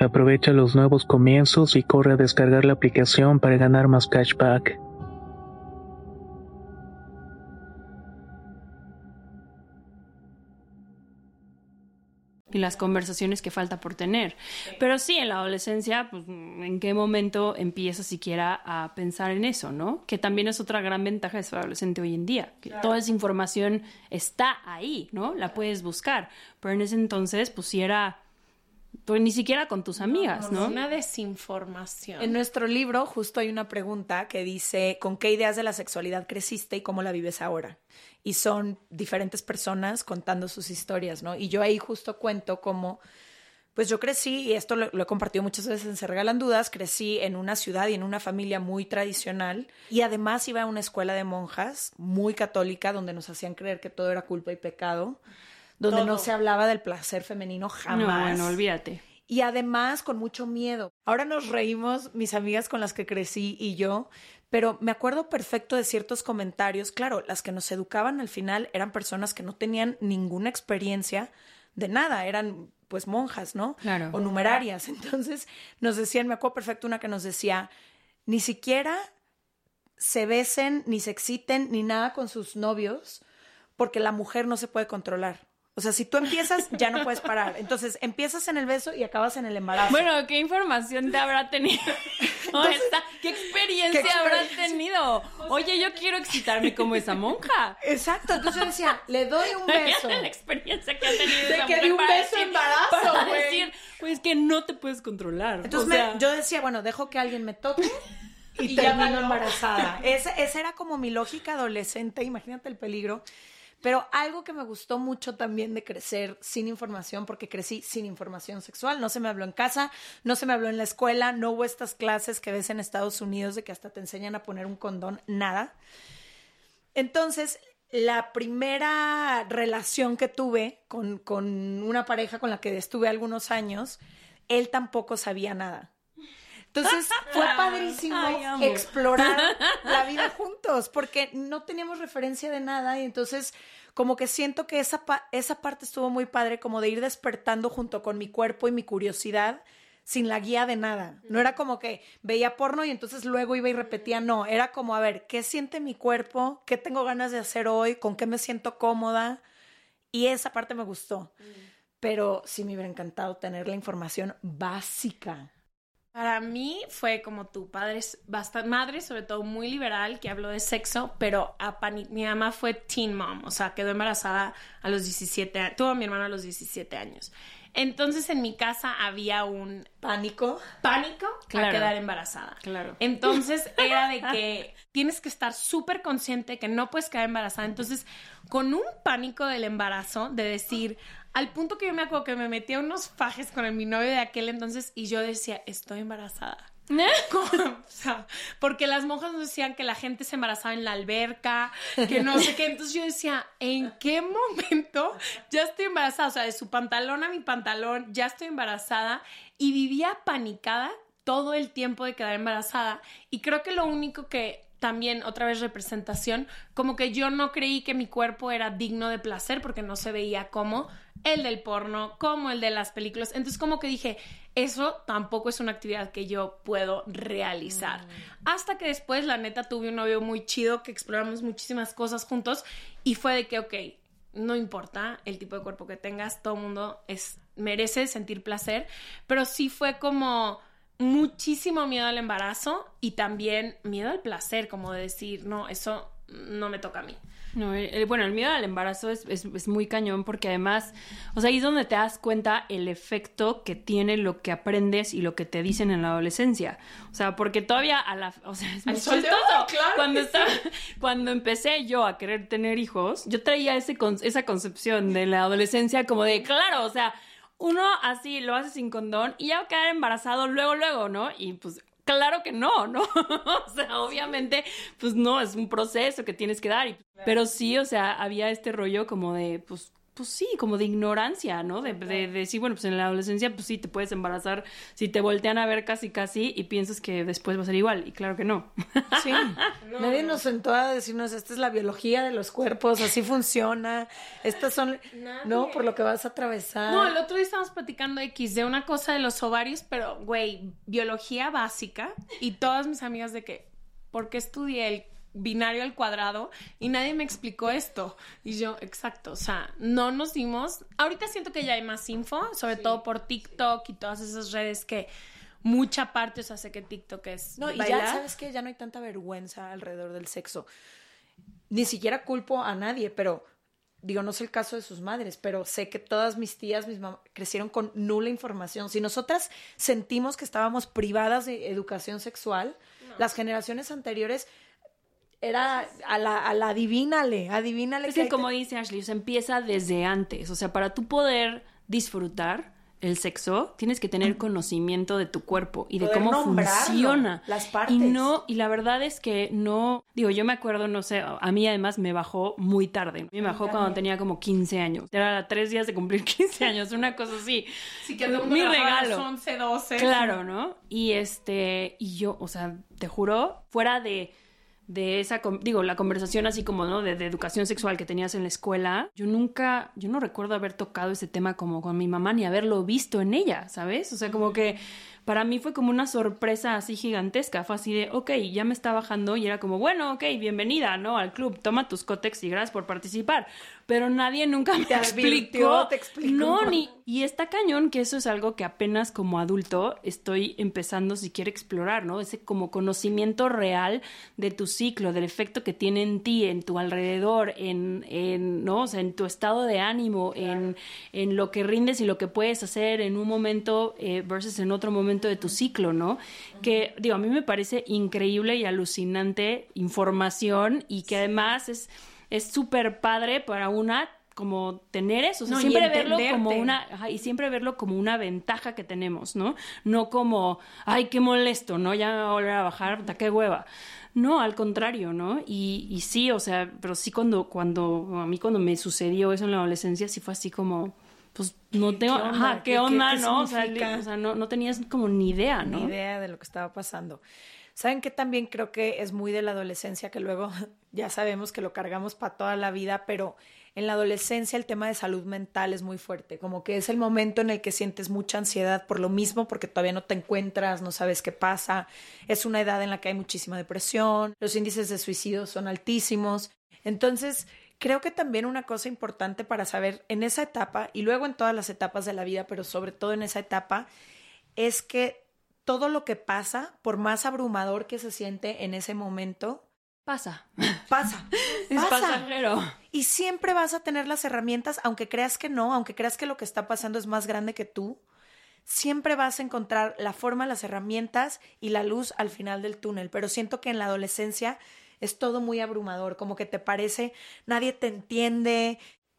Aprovecha los nuevos comienzos y corre a descargar la aplicación para ganar más cashback. y las conversaciones que falta por tener. Pero sí, en la adolescencia, pues, ¿en qué momento empiezas siquiera a pensar en eso, no? Que también es otra gran ventaja de ser adolescente hoy en día, que toda esa información está ahí, ¿no? La puedes buscar. Pero en ese entonces, pues sí era, pues ni siquiera con tus amigas, ¿no? Una desinformación. En nuestro libro justo hay una pregunta que dice, ¿con qué ideas de la sexualidad creciste y cómo la vives ahora? Y son diferentes personas contando sus historias, ¿no? Y yo ahí justo cuento cómo, pues yo crecí, y esto lo, lo he compartido muchas veces en Se Regalan Dudas, crecí en una ciudad y en una familia muy tradicional y además iba a una escuela de monjas muy católica donde nos hacían creer que todo era culpa y pecado, donde no se hablaba del placer femenino jamás. No, bueno, olvídate. Y además con mucho miedo. Ahora nos reímos, mis amigas con las que crecí y yo, pero me acuerdo perfecto de ciertos comentarios. Claro, las que nos educaban al final eran personas que no tenían ninguna experiencia de nada, eran pues monjas, ¿no? Claro. O numerarias. Entonces nos decían, me acuerdo perfecto una que nos decía, ni siquiera se besen, ni se exciten, ni nada con sus novios, porque la mujer no se puede controlar. O sea, si tú empiezas, ya no puedes parar. Entonces, empiezas en el beso y acabas en el embarazo. Bueno, ¿qué información te habrá tenido? Esta- ¿Qué experiencia ¿Qué habrá experiencia? tenido? Oye, yo quiero excitarme como esa monja. Exacto, entonces yo decía, le doy un beso. La experiencia que ha tenido De esa que mujer di un para beso decir- embarazo, para decir, pues que no te puedes controlar. Entonces O me- yo decía, bueno, dejo que alguien me toque y, Y ya termino embarazada. Esa, esa era como mi lógica adolescente, imagínate el peligro. Pero algo que me gustó mucho también de crecer sin información, porque crecí sin información sexual, no se me habló en casa, no se me habló en la escuela, no hubo estas clases que ves en Estados Unidos de que hasta te enseñan a poner un condón, nada. Entonces, la primera relación que tuve con, con una pareja con la que estuve algunos años, él tampoco sabía nada. Entonces fue padrísimo Ay, amo. explorar la vida juntos, porque no teníamos referencia de nada y entonces como que siento que esa, pa- esa parte estuvo muy padre, como de ir despertando junto con mi cuerpo y mi curiosidad sin la guía de nada. No era como que veía porno y entonces luego iba y repetía, no, era como, a ver, ¿qué siente mi cuerpo? ¿Qué tengo ganas de hacer hoy? ¿Con qué me siento cómoda? Y esa parte me gustó. Pero sí me hubiera encantado tener la información básica. Para mí fue como tu padre, es bastante madre, sobre todo muy liberal, que habló de sexo, pero a mi mamá fue teen mom, o sea, quedó embarazada a los 17 años, tuvo a mi hermano a los 17 años. Entonces en mi casa había un Pánico. pánico Claro. a quedar embarazada. Claro. Entonces era de que tienes que estar súper consciente que no puedes quedar embarazada. Entonces, con un pánico del embarazo, de decir, al punto que yo me acuerdo que me metía unos fajes con el, mi novio de aquel entonces y yo decía, estoy embarazada. Como, o sea, porque las monjas nos decían que la gente se embarazaba en la alberca, que no sé qué. Entonces yo decía, ¿en qué momento ya estoy embarazada? O sea, de su pantalón a mi pantalón, ya estoy embarazada. Y vivía panicada todo el tiempo de quedar embarazada. Y creo que lo único que también, otra vez representación, como que yo no creí que mi cuerpo era digno de placer porque no se veía como el del porno, como el de las películas. Entonces como que dije, eso tampoco es una actividad que yo puedo realizar. Hasta que después, la neta, tuve un novio muy chido que exploramos muchísimas cosas juntos y fue de que, ok, no importa el tipo de cuerpo que tengas, todo el mundo es, merece sentir placer, pero sí fue como muchísimo miedo al embarazo y también miedo al placer, como de decir, no, eso no me toca a mí. No, el- el- bueno, el miedo al embarazo es, es- es muy cañón porque además, o sea, ahí es donde te das cuenta el efecto que tiene lo que aprendes y lo que te dicen en la adolescencia. O sea, porque todavía a la, o sea, es muy chistoso. hoy, claro Cuando estaba, cuando empecé yo a querer tener hijos, yo traía ese con- esa concepción de la adolescencia como de, claro, o sea, uno así lo hace sin condón y ya va a quedar embarazado luego, luego, ¿no? Y pues claro que no, ¿no? o sea, obviamente, pues no, es un proceso que tienes que dar. y- pero sí, o sea, había este rollo como de, pues, pues sí, como de ignorancia, ¿no? De, de, de decir, bueno, pues en la adolescencia, pues sí, te puedes embarazar si te voltean a ver casi, casi y piensas que después va a ser igual. Y claro que no. Sí. Nadie nos sentó a decirnos, esta es la biología de los cuerpos, así funciona. Estas son, ¿no? Por lo que vas a atravesar. No, el otro día estábamos platicando X de una cosa de los ovarios, pero, güey, biología básica. Y todas mis amigas de que, ¿por qué estudié el binario al cuadrado? Y nadie me explicó esto. Y yo, exacto, o sea, no nos dimos... Ahorita siento que ya hay más info, sobre todo por TikTok y todas esas redes que mucha parte, o sea, sé que TikTok es No, y ya sabes que ya no hay tanta vergüenza alrededor del sexo. Ni siquiera culpo a nadie, pero digo, no sé el caso de sus madres, pero sé que todas mis tías, mis mamás, crecieron con nula información. Si nosotras sentimos que estábamos privadas de educación sexual, las generaciones anteriores era a la, a la adivínale, adivínale. Es que que como dice Ashley, o sea, empieza desde antes. O sea, para tú poder disfrutar el sexo, tienes que tener conocimiento de tu cuerpo y de cómo funciona. las partes. Y no, y la verdad es que no, digo, yo me acuerdo, no sé, a mí además me bajó muy tarde. A mí me bajó cuando tenía como 15 años. Era tres días de cumplir 15 años, una cosa así. Sí, que el mi regalo. las 11, 12. Claro, ¿no? Y este, y yo, o sea, te juro, fuera de, de esa, digo, la conversación así como, ¿no? De, de educación sexual que tenías en la escuela, yo nunca, yo no recuerdo haber tocado ese tema como con mi mamá ni haberlo visto en ella, ¿sabes? O sea, como que, para mí fue como una sorpresa así gigantesca. Fue así de, ok, ya me está bajando y era como, bueno, ok, bienvenida, ¿no? Al club, toma tus cótex y gracias por participar. Pero nadie nunca me Te explicó. advirtió, te explicó. No, ni. Y está cañón que eso es algo que apenas como adulto estoy empezando, si quiere, explorar, ¿no? Ese como conocimiento real de tu ciclo, del efecto que tiene en ti, en tu alrededor, en, en ¿no? O sea, en tu estado de ánimo, en, en lo que rindes y lo que puedes hacer en un momento eh, versus en otro momento de tu ciclo, ¿no? Que, digo, a mí me parece increíble y alucinante información y que además es es súper padre para una como tener eso, o sea, No, siempre verlo como una, ajá, y siempre verlo como una ventaja que tenemos, ¿no? No como, ay, qué molesto, ¿no? Ya me va a volver a bajar, puta, qué hueva. No, al contrario, ¿no? Y, y sí, o sea, pero sí cuando, cuando, a mí cuando me sucedió eso en la adolescencia, sí fue así como, pues no tengo, ¿Qué onda? ajá, ¿Qué- onda, qué ¿no? Sea, o sea, no, no tenías como ni idea, ¿no? Ni idea de lo que estaba pasando. ¿Saben qué también creo que es muy de la adolescencia, que luego ya sabemos que lo cargamos para toda la vida, pero en la adolescencia el tema de salud mental es muy fuerte, como que es el momento en el que sientes mucha ansiedad por lo mismo, porque todavía no te encuentras, no sabes qué pasa, es una edad en la que hay muchísima depresión, los índices de suicidio son altísimos, entonces creo que también una cosa importante para saber en esa etapa y luego en todas las etapas de la vida, pero sobre todo en esa etapa, es que todo lo que pasa, por más abrumador que se siente en ese momento, Pasa. pasa. Es pasa. pasajero. Y siempre vas a tener las herramientas, aunque creas que no, aunque creas que lo que está pasando es más grande que tú, siempre vas a encontrar la forma, las herramientas y la luz al final del túnel. Pero siento que en la adolescencia es todo muy abrumador, como que te parece, nadie te entiende,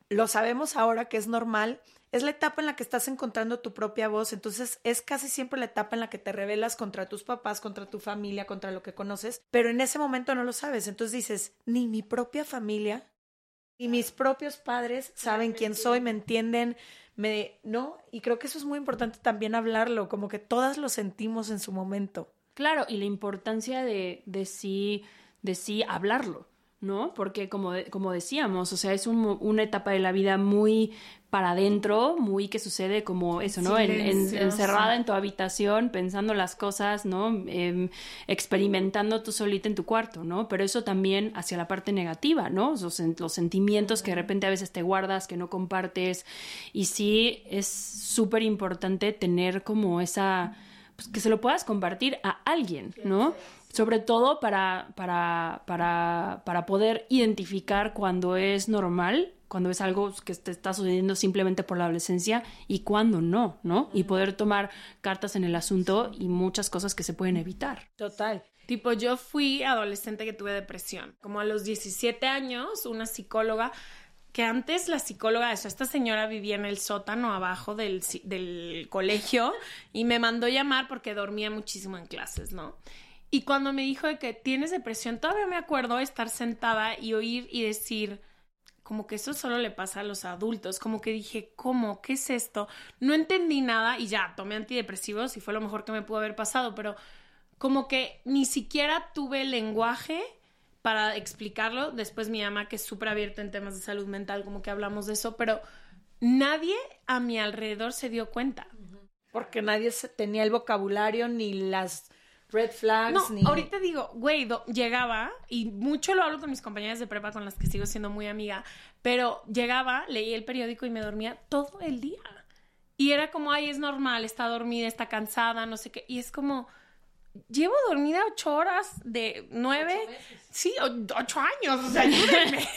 lo sabemos ahora que es normal. Es la etapa en la que estás encontrando tu propia voz, entonces es casi siempre la etapa en la que te rebelas contra tus papás, contra tu familia, contra lo que conoces, pero en ese momento no lo sabes, entonces dices, ni mi propia familia y mis propios padres saben quién soy, me entienden, me no, y creo que eso es muy importante también hablarlo, como que todas lo sentimos en su momento. Claro, y la importancia de, de sí, de sí hablarlo, ¿no? Porque como, de- como decíamos, o sea, es un una etapa de la vida muy para adentro, muy que sucede como eso, ¿no? En- encerrada en tu habitación, pensando las cosas, ¿no? Em, experimentando tú solita en tu cuarto, ¿no? Pero eso también hacia la parte negativa, ¿no? Los, los sentimientos que de repente a veces te guardas, que no compartes. Y sí, es súper importante tener como esa pues, que se lo puedas compartir a alguien, ¿no? Sobre todo para, para, para, para poder identificar cuando es normal, cuando es algo que te está sucediendo simplemente por la adolescencia y cuando no, ¿no? Y poder tomar cartas en el asunto y muchas cosas que se pueden evitar. Total. Tipo, yo fui adolescente que tuve depresión. Como a los 17 años, una psicóloga, que antes la psicóloga, eso, esta señora vivía en el sótano abajo del, del colegio y me mandó llamar porque dormía muchísimo en clases, ¿no? Y cuando me dijo de que tienes depresión, todavía me acuerdo estar sentada y oír y decir, como que eso solo le pasa a los adultos, como que dije, ¿cómo? ¿Qué es esto? No entendí nada y ya, tomé antidepresivos y fue lo mejor que me pudo haber pasado, pero como que ni siquiera tuve lenguaje para explicarlo. Después mi mamá, que es súper abierta en temas de salud mental, como que hablamos de eso, pero nadie a mi alrededor se dio cuenta. Porque nadie tenía el vocabulario ni las red flags. No, ni... ahorita digo, güey, llegaba, y mucho lo hablo con mis compañeras de prepa con las que sigo siendo muy amiga, pero llegaba, leía el periódico y me dormía todo el día. Y era como, ay, es normal, está dormida, está cansada, no sé qué. Y es como, llevo dormida ocho horas de nueve. Sí, o- ocho años, o sea, ayúdenme.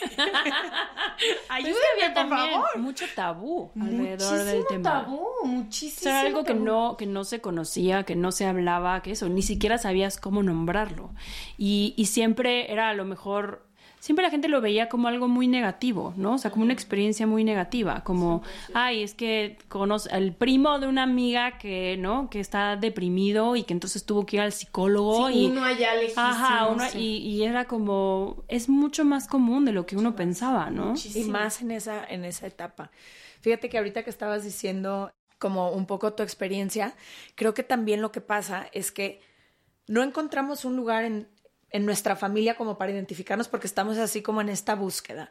ayúdenme, por favor. mucho tabú alrededor del Muchísimo tema. tabú, muchísimo. Era algo que no, que no se conocía, que no se hablaba, que eso, ni siquiera sabías cómo nombrarlo. Y, y siempre era a lo mejor, siempre la gente lo veía como algo muy negativo, ¿no? O sea, como una experiencia muy negativa, como, ay, es que conoce al primo de una amiga que, ¿no? Que está deprimido y que entonces tuvo que ir al psicólogo Sí, y... uno allá lejísimo, Ajá, uno- sí. y, y era como, es mucho más común de lo que uno pensaba, ¿no? Y más en esa, en esa etapa. Fíjate que ahorita que estabas diciendo como un poco tu experiencia, creo que también lo que pasa es que no encontramos un lugar en, en nuestra familia como para identificarnos porque estamos así como en esta búsqueda.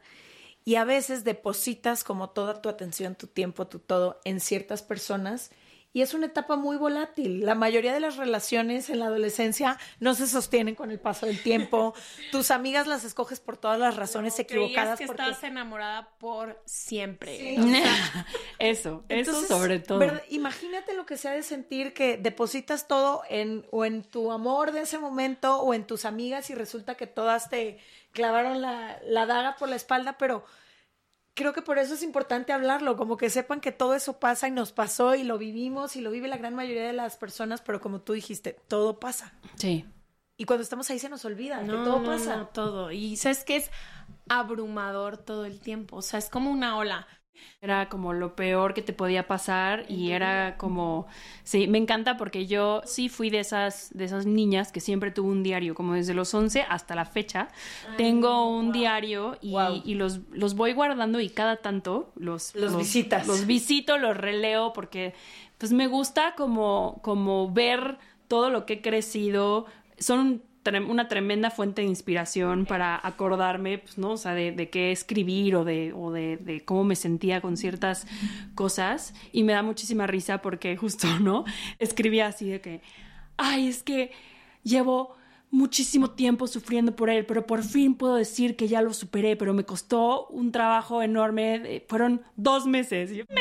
Y a veces depositas como toda tu atención, tu tiempo, tu todo en ciertas personas y es una etapa muy volátil. La mayoría de las relaciones en la adolescencia no se sostienen con el paso del tiempo. Tus amigas las escoges por todas las razones equivocadas. que porque... estás enamorada por siempre. Sí, O sea, Eso, eso Entonces, sobre todo. ¿verdad? Imagínate lo que sea de sentir que depositas todo en o en tu amor de ese momento o en tus amigas y resulta que todas te clavaron la, la daga por la espalda, pero creo que por eso es importante hablarlo, como que sepan que todo eso pasa y nos pasó y lo vivimos y lo vive la gran mayoría de las personas, pero como tú dijiste, todo pasa. Sí. Y cuando estamos ahí se nos olvida que no, todo no, pasa. no, todo. Y sabes que es abrumador todo el tiempo. O sea, es como una ola. Era como lo peor que te podía pasar y era como, sí, me encanta porque yo sí fui de esas, de esas niñas que siempre tuvo un diario, como desde los 11 hasta la fecha. Tengo un diario y, Wow. y los, los voy guardando y cada tanto los, Los visitas. Los visito, los releo porque pues me gusta como, como ver todo lo que he crecido. Son una tremenda fuente de inspiración para acordarme, pues, ¿no? O sea, de, qué escribir o, de cómo me sentía con ciertas cosas. Y me da muchísima risa porque justo, ¿no? Escribía así de que, ay, es que llevo muchísimo tiempo sufriendo por él, pero por fin puedo decir que ya lo superé, pero me costó un trabajo enorme, fueron dos meses. Yo,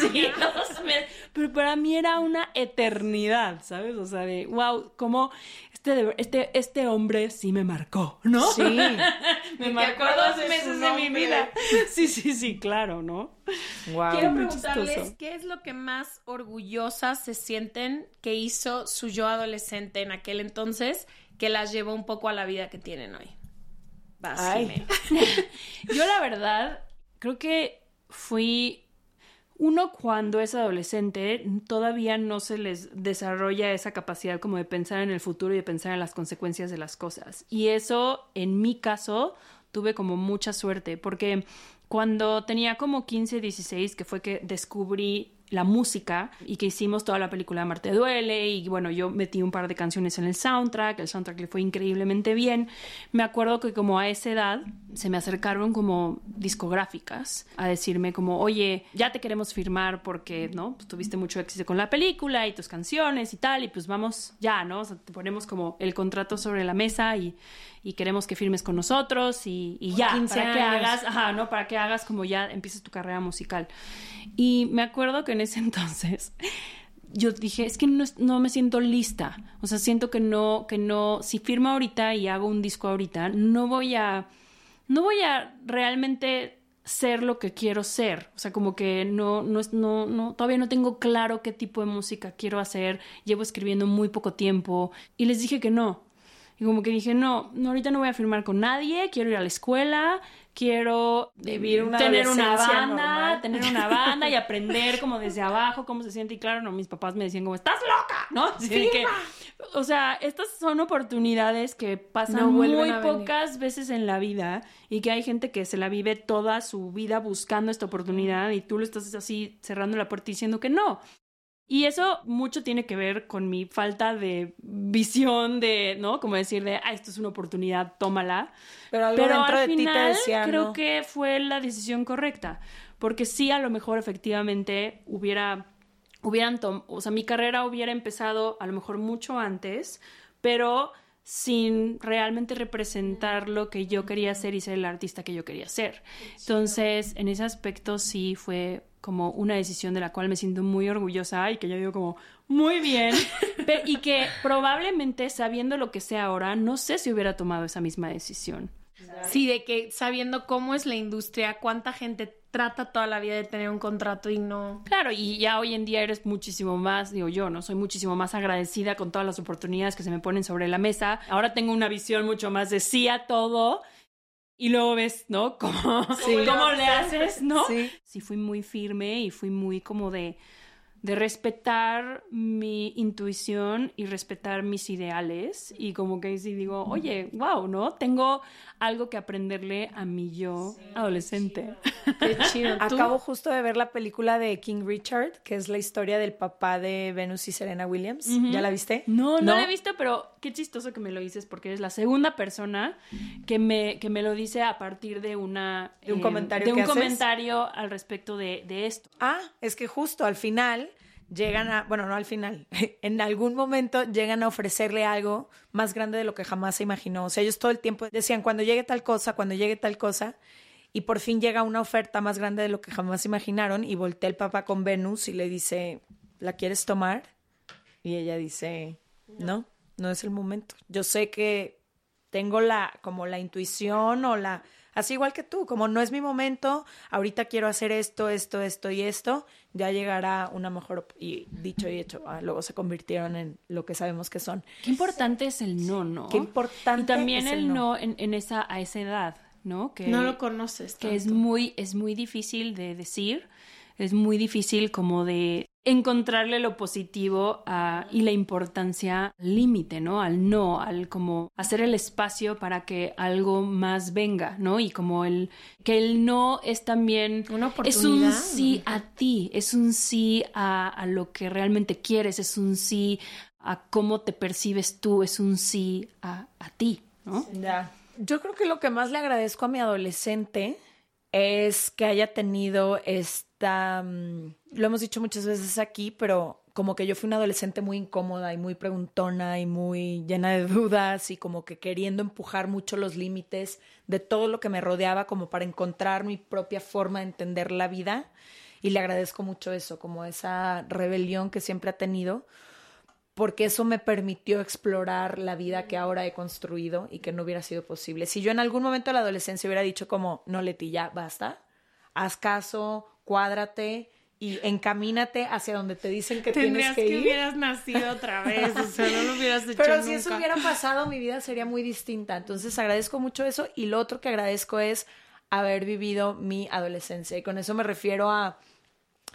Sí, dos meses. Pero para mí era una eternidad, ¿sabes? O sea, de wow, como este, este, este hombre sí me marcó, ¿no? Sí. me marcó dos meses de mi vida. Sí, sí, sí, claro, ¿no? Wow. Quiero preguntarles chistoso. qué es lo que más orgullosas se sienten que hizo su yo adolescente en aquel entonces que las llevó un poco a la vida que tienen hoy. Vas. Yo la verdad creo que fui uno cuando es adolescente todavía no se les desarrolla esa capacidad como de pensar en el futuro y de pensar en las consecuencias de las cosas. Y eso en mi caso tuve como mucha suerte porque cuando tenía como 15, 16, que fue que descubrí la música y que hicimos toda la película Marte Duele y bueno, yo metí un par de canciones en el soundtrack, el soundtrack le fue increíblemente bien. Me acuerdo que como a esa edad se me acercaron como discográficas a decirme como, oye, ya te queremos firmar porque, ¿no? Pues tuviste mucho éxito con la película y tus canciones y tal y pues vamos ya, ¿no? O sea, te ponemos como el contrato sobre la mesa y, y queremos que firmes con nosotros y, y ya, 15 para que hagas Ajá, ¿no? Para que hagas como ya empieces tu carrera musical. Y me acuerdo que en ese entonces yo dije, es que no, no me siento lista. O sea, siento que no, que no, si firmo ahorita y hago un disco ahorita, no voy a, no voy a realmente ser lo que quiero ser. O sea, como que no, no, es- no, no, todavía no tengo claro qué tipo de música quiero hacer. Llevo escribiendo muy poco tiempo. Y les dije que no. Y como que dije, no, no, ahorita no voy a firmar con nadie, quiero ir a la escuela, quiero Vivir una tener una banda, normal. tener una banda y aprender como desde abajo cómo se siente. Y claro, no, mis papás me decían como, estás loca, ¿no? Así de que, o sea, estas son oportunidades que pasan No muy venir. pocas veces en la vida y que hay gente que se la vive toda su vida buscando esta oportunidad y tú le estás así cerrando la puerta y diciendo que no. Y eso mucho tiene que ver con mi falta de visión de, ¿no? Como decir de, ah, esto es una oportunidad, tómala. Pero algo Pero dentro al de ti te final decía, creo no. que fue la decisión correcta, porque sí a lo mejor efectivamente hubiera hubieran o sea, mi carrera hubiera empezado a lo mejor mucho antes, pero sin realmente representar lo que yo quería ser y ser el artista que yo quería ser. Entonces, en ese aspecto sí fue como una decisión de la cual me siento muy orgullosa y que yo digo como muy bien, y que probablemente sabiendo lo que sé ahora, no sé si hubiera tomado esa misma decisión. Sí, de que sabiendo cómo es la industria, cuánta gente trata toda la vida de tener un contrato y no. Claro, y ya hoy en día eres muchísimo más, digo yo, ¿no? Soy muchísimo más agradecida con todas las oportunidades que se me ponen sobre la mesa. Ahora tengo una visión mucho más de sí a todo. Y luego ves, ¿no? Cómo, Sí. cómo le haces, ¿no? Sí. sí fui muy firme y fui muy como de de respetar mi intuición y respetar mis ideales y como que sí digo, oye, wow, ¿no? Tengo algo que aprenderle a mi yo adolescente. Qué chido. Acabo justo de ver la película de King Richard, que es la historia del papá de Venus y Serena Williams. ¿Ya la viste? No, no, la he visto, pero qué chistoso que me lo dices porque eres la segunda persona que me, que me lo dice a partir de una... De un eh, comentario De que un haces. comentario al respecto de, de esto. Ah, es que justo al final llegan a, bueno, no al final, en algún momento llegan a ofrecerle algo más grande de lo que jamás se imaginó. O sea, ellos todo el tiempo decían, cuando llegue tal cosa, cuando llegue tal cosa, y por fin llega una oferta más grande de lo que jamás imaginaron, y voltea el papá con Venus y le dice, ¿la quieres tomar? Y ella dice, no, no es el momento. Yo sé que tengo la, como la intuición o la, así igual que tú, como no es mi momento, ahorita quiero hacer esto, esto, esto y esto, ya llegará una mejor, y dicho y hecho, ah, luego se convirtieron en lo que sabemos que son. Qué importante es el no, ¿no? Qué importante Y también es el, el no. no, en, en esa, a esa edad, ¿no? Que, No lo conoces. que es muy, es muy difícil de decir, es muy difícil como de encontrarle lo positivo a- y la importancia al límite, ¿no? Al no, al como hacer el espacio para que algo más venga, ¿no? Y como el que el no es también Una es un oportunidad. sí a ti, es un sí a, a lo que realmente quieres, es un sí a cómo te percibes tú, es un sí a, a ti, ¿no? Ya. Yo creo que lo que más le agradezco a mi adolescente es que haya tenido esta, mm, lo hemos dicho muchas veces aquí, pero como que yo fui una adolescente muy incómoda y muy preguntona y muy llena de dudas y como que queriendo empujar mucho los límites de todo lo que me rodeaba como para encontrar mi propia forma de entender la vida. Y le agradezco mucho eso, como esa rebelión que siempre ha tenido porque eso me permitió explorar la vida que ahora he construido y que no hubiera sido posible. Si yo en algún momento de la adolescencia hubiera dicho como, no, Leti, ya basta, haz caso, cuádrate y encamínate hacia donde te dicen que Tendrías tienes que, que, ir. hubieras nacido otra vez, o sea, no lo hubieras hecho Pero nunca. si eso hubiera pasado, mi vida sería muy distinta. Entonces agradezco mucho eso y lo otro que agradezco es haber vivido mi adolescencia. Y con eso me refiero a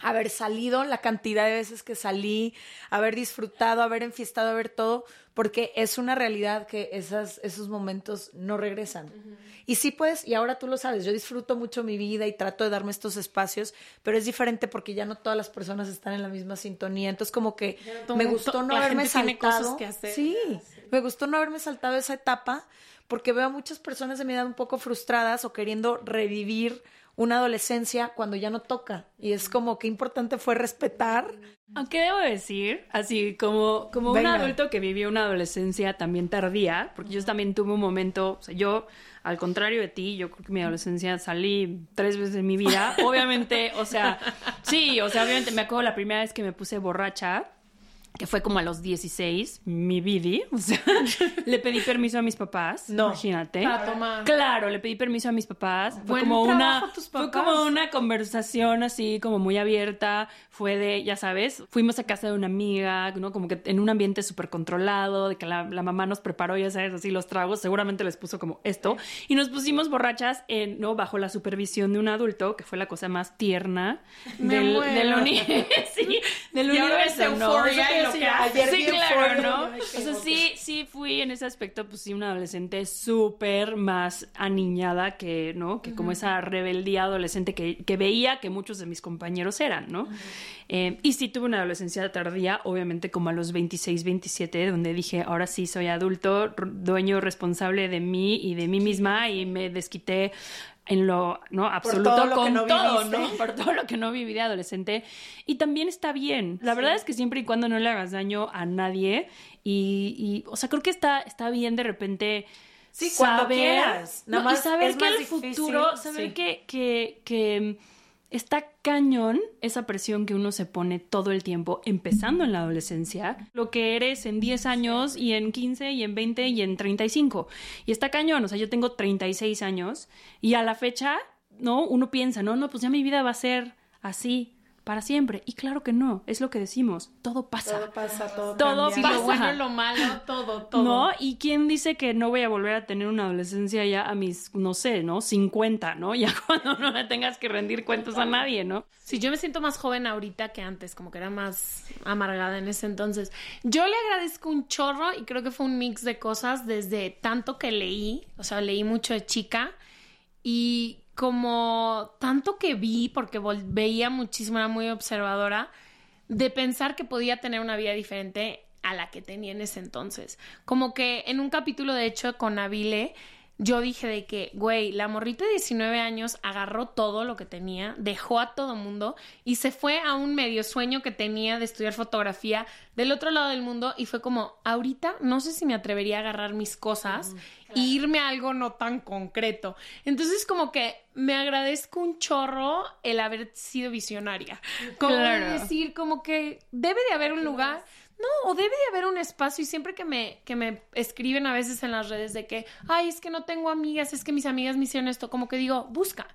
haber salido, la cantidad de veces que salí, haber disfrutado, haber enfiestado, haber todo, porque es una realidad que esas, esos momentos no regresan. Y sí, pues, y ahora tú lo sabes, yo disfruto mucho mi vida y trato de darme estos espacios, pero es diferente porque ya no todas las personas están en la misma sintonía. Entonces, como que me gustó no haberme saltado. hacer. Sí, me gustó no haberme saltado esa etapa porque veo a muchas personas de mi edad un poco frustradas o queriendo revivir una adolescencia cuando ya no toca. Y es como que importante fue respetar. Aunque debo decir, así como, como un adulto que vivió una adolescencia también tardía, porque yo también tuve un momento, o sea, yo, al contrario de ti, yo creo que mi adolescencia salí tres veces en mi vida. Obviamente, o sea, sí, o sea, obviamente me acuerdo la primera vez que me puse borracha, que fue como a los 16, mi bidi, o sea, le pedí permiso a mis papás, No. imagínate. Para tomar. Claro, le pedí permiso a mis papás. Fue Buen como una tus fue papás. como una conversación así como muy abierta, fue de, ya sabes, fuimos a casa de una amiga, ¿no? Como que en un ambiente súper controlado, de que la, la mamá nos preparó, ya sabes, así los tragos, seguramente les puso como esto, y nos pusimos borrachas, en, ¿no? Bajo la supervisión de un adulto, que fue la cosa más tierna del, del, uni- sí, del universo, Sí, claro, ¿no? O sea, sí, sí fui en ese aspecto, pues sí, una adolescente súper más aniñada que, ¿no? Que como esa rebeldía adolescente que, que veía que muchos de mis compañeros eran, ¿no? Eh, y sí tuve una adolescencia tardía, obviamente como a los 26, 27, donde dije, ahora sí soy adulto, dueño responsable de mí y de mí misma y me desquité en lo no absoluto todo lo que con no todo. ¿no? Por todo lo que no viví de adolescente. Y también está bien. La verdad es que siempre y cuando no le hagas daño a nadie. Y, y, o sea, creo que está, está bien de repente. Sí, cuando quieras. Nada no, y más saber es que más el difícil, futuro, saber sí. que, que, que está cañón esa presión que uno se pone todo el tiempo, empezando en la adolescencia, lo que eres en 10 años y en 15 y en 20 y en 35. Y está cañón, o sea, yo tengo 36 años y a la fecha, ¿no? Uno piensa, no, no, pues ya mi vida va a ser así. Para siempre. Y claro que no, es lo que decimos, todo pasa. Todo pasa, todo, Todo cambia. Sí, lo pasa. bueno, lo malo, todo, todo. ¿No? ¿Y quién dice que no voy a volver a tener una adolescencia ya a mis, no sé, ¿no? 50, ¿no? Ya cuando no le tengas que rendir cuentas a nadie, ¿no? Sí, yo me siento más joven ahorita que antes, como que era más amargada en ese entonces. Yo le agradezco un chorro y creo que fue un mix de cosas desde tanto que leí, o sea, leí mucho de chica y como tanto que vi, porque veía muchísimo, era muy observadora, de pensar que podía tener una vida diferente a la que tenía en ese entonces. Como que en un capítulo, de hecho, con Nabile, yo dije de que, güey, la morrita de 19 años agarró todo lo que tenía, dejó a todo mundo y se fue a un medio sueño que tenía de estudiar fotografía del otro lado del mundo y fue como, ahorita no sé si me atrevería a agarrar mis cosas irme a algo no tan concreto. Entonces como que me agradezco un chorro el haber sido visionaria. Como Claro. decir, como que debe de haber un lugar... No, o debe de haber un espacio y siempre que me, que me escriben a veces en las redes de que, ay, es que no tengo amigas, es que mis amigas me hicieron esto, como que digo, busca.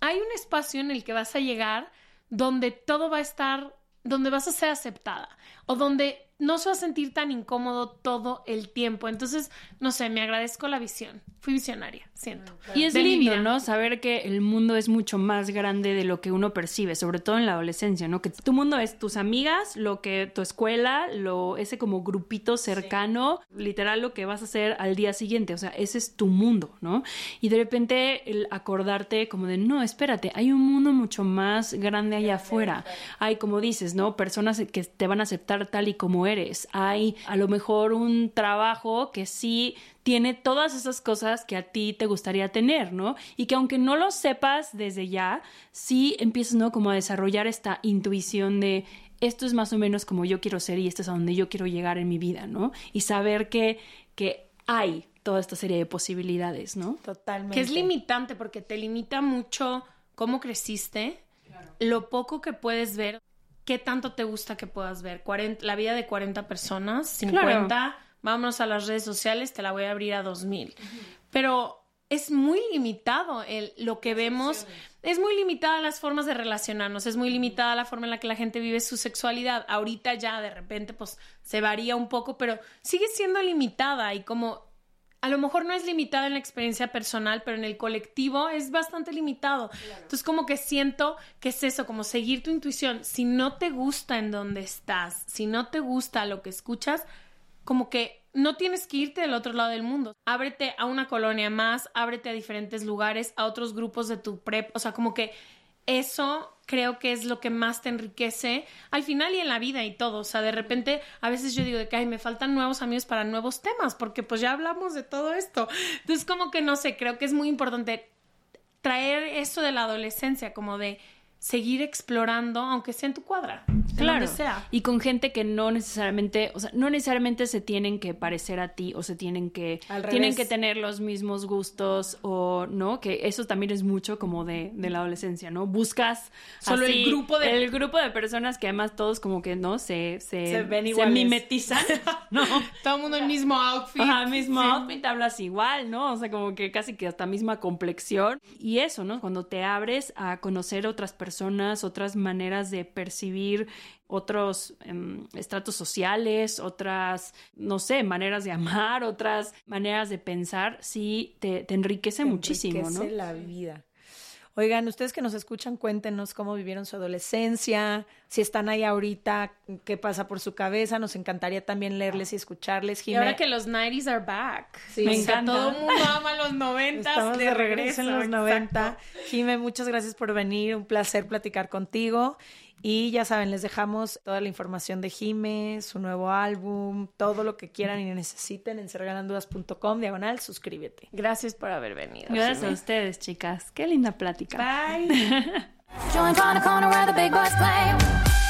Hay un espacio en el que vas a llegar donde todo va a estar, donde vas a ser aceptada o donde no se va a sentir tan incómodo todo el tiempo. Entonces, no sé, me agradezco la visión. Fui visionaria, siento. Y es De lindo. ¿no? Saber que el mundo es mucho más grande de lo que uno percibe, sobre todo en la adolescencia, ¿no? Que tu mundo es tus amigas, lo que tu escuela, lo ese como grupito cercano, literal lo que vas a hacer al día siguiente, o sea, ese es tu mundo, ¿no? Y de repente el acordarte como de, no, espérate, hay un mundo mucho más grande allá afuera. Hay, como dices, ¿no? Personas que te van a aceptar tal y como eres. Hay a lo mejor un trabajo que sí tiene todas esas cosas que a ti te gustaría tener, ¿no? Y que aunque no lo sepas desde ya, sí empiezas, ¿no? Como a desarrollar esta intuición de esto es más o menos como yo quiero ser y esto es a donde yo quiero llegar en mi vida, ¿no? Y saber que, que hay toda esta serie de posibilidades, ¿no? Totalmente. Que es limitante porque te limita mucho cómo creciste, lo poco que puedes ver, qué tanto te gusta que puedas ver. 40 la vida de 40 personas, 50, vámonos a las redes sociales, te la voy a abrir a 2000. Pero es muy limitado el, lo que vemos. Es muy limitada las formas de relacionarnos, es muy limitada la forma en la que la gente vive su sexualidad. Ahorita ya de repente pues se varía un poco, pero sigue siendo limitada y como a lo mejor no es limitada en la experiencia personal, pero en el colectivo es bastante limitado. Entonces como que siento que es eso, como seguir tu intuición. Si no te gusta en donde estás, si no te gusta lo que escuchas, como que no tienes que irte del otro lado del mundo. Ábrete a una colonia más, ábrete a diferentes lugares, a otros grupos de tu prep. O sea, como que eso creo que es lo que más te enriquece al final y en la vida y todo. O sea, de repente a veces yo digo de que ay, me faltan nuevos amigos para nuevos temas, porque pues ya hablamos de todo esto. Entonces, como que no sé, creo que es muy importante traer eso de la adolescencia, como de seguir explorando, aunque sea en tu cuadra. Claro. donde sea. Y con gente que no necesariamente, o sea, no necesariamente se tienen que parecer a ti o se tienen que Al tienen revés. que tener los mismos gustos o no, que eso también es mucho como de, de la adolescencia, ¿no? Buscas Solo el grupo de- el grupo de personas que además todos como que no se se, Se ven se mimetizan, ¿no? Todo el mundo el mismo outfit. Ajá, mismo Sí. outfit, hablas igual, ¿no? O sea, como que casi que hasta misma complexión. Y eso, ¿no? Cuando te abres a conocer otras personas, otras maneras de percibir otros em, estratos sociales, otras, no sé, maneras de amar, otras maneras de pensar, sí te, te enriquece muchísimo, Enriquece ¿no? la vida. Oigan, ustedes que nos escuchan, cuéntenos cómo vivieron su adolescencia, si están ahí ahorita, qué pasa por su cabeza. Nos encantaría también leerles y escucharles. Y ahora Jimé, que los 90s are back. Sí, O me sea, encanta. todo el mundo ama los 90s. estamos de regreso en los exacto. 90. Jime, muchas gracias por venir. Un placer platicar contigo. Y ya saben, les dejamos toda la información de Jime, su nuevo álbum, todo lo que quieran y necesiten en serregalandudas.com, diagonal, suscríbete. Gracias por haber venido. Gracias a ustedes, chicas. Qué linda plática. Bye.